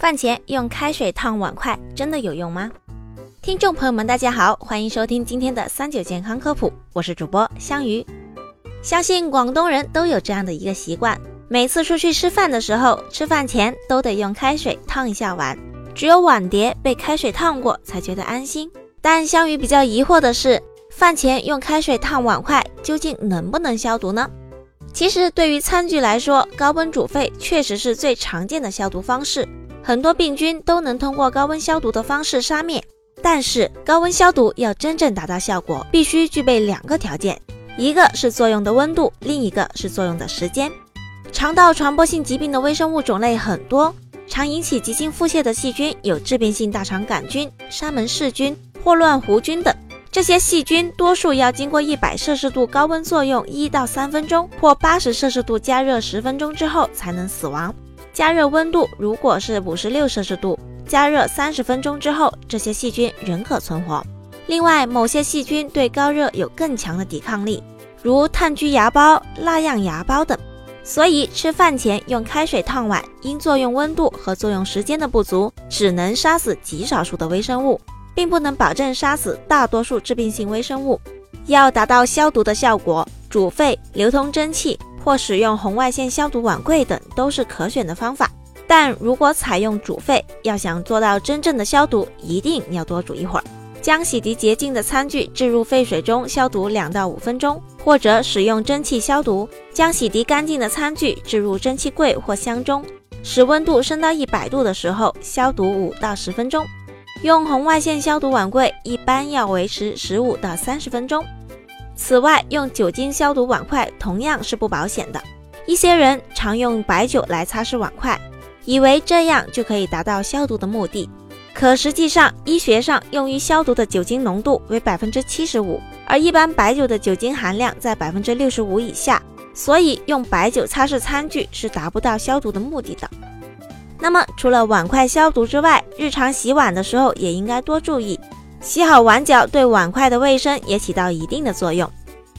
饭前用开水烫碗筷真的有用吗？听众朋友们，大家好，欢迎收听今天的三九健康科普，我是主播香鱼。相信广东人都有这样的一个习惯，每次出去吃饭的时候，吃饭前都得用开水烫一下碗，只有碗碟被开水烫过才觉得安心。但香鱼比较疑惑的是，饭前用开水烫碗筷究竟能不能消毒呢？其实对于餐具来说，高温煮沸确实是最常见的消毒方式。很多病菌都能通过高温消毒的方式杀灭，但是高温消毒要真正达到效果，必须具备两个条件，一个是作用的温度，另一个是作用的时间。肠道传播性疾病的微生物种类很多，常引起急性腹泻的细菌有致病性大肠杆菌、沙门氏菌、霍乱弧菌等。这些细菌多数要经过一百摄氏度高温作用一到三分钟，或八十摄氏度加热十分钟之后才能死亡。加热温度如果是五十六摄氏度，加热三十分钟之后，这些细菌仍可存活。另外，某些细菌对高热有更强的抵抗力，如炭疽芽孢、蜡样芽孢等。所以，吃饭前用开水烫碗，因作用温度和作用时间的不足，只能杀死极少数的微生物，并不能保证杀死大多数致病性微生物。要达到消毒的效果，煮沸、流通蒸汽。或使用红外线消毒碗柜等都是可选的方法，但如果采用煮沸，要想做到真正的消毒，一定要多煮一会儿。将洗涤洁净的餐具置入沸水中消毒两到五分钟，或者使用蒸汽消毒，将洗涤干净的餐具置入蒸汽柜或箱中，使温度升到一百度的时候消毒五到十分钟。用红外线消毒碗柜一般要维持十五到三十分钟。此外，用酒精消毒碗筷同样是不保险的。一些人常用白酒来擦拭碗筷，以为这样就可以达到消毒的目的。可实际上，医学上用于消毒的酒精浓度为百分之七十五，而一般白酒的酒精含量在百分之六十五以下，所以用白酒擦拭餐具是达不到消毒的目的的。那么，除了碗筷消毒之外，日常洗碗的时候也应该多注意。洗好碗脚对碗筷的卫生也起到一定的作用。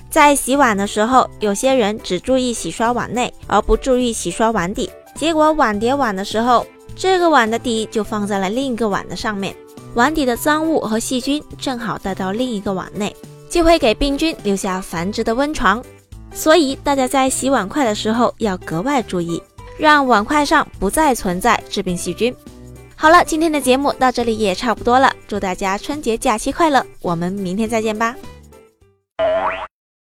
在洗碗的时候，有些人只注意洗刷碗内，而不注意洗刷碗底，结果碗碟碗的时候，这个碗的底就放在了另一个碗的上面，碗底的脏物和细菌正好带到另一个碗内，就会给病菌留下繁殖的温床。所以大家在洗碗筷的时候要格外注意，让碗筷上不再存在致病细菌。好了，今天的节目到这里也差不多了。祝大家春节假期快乐，我们明天再见吧。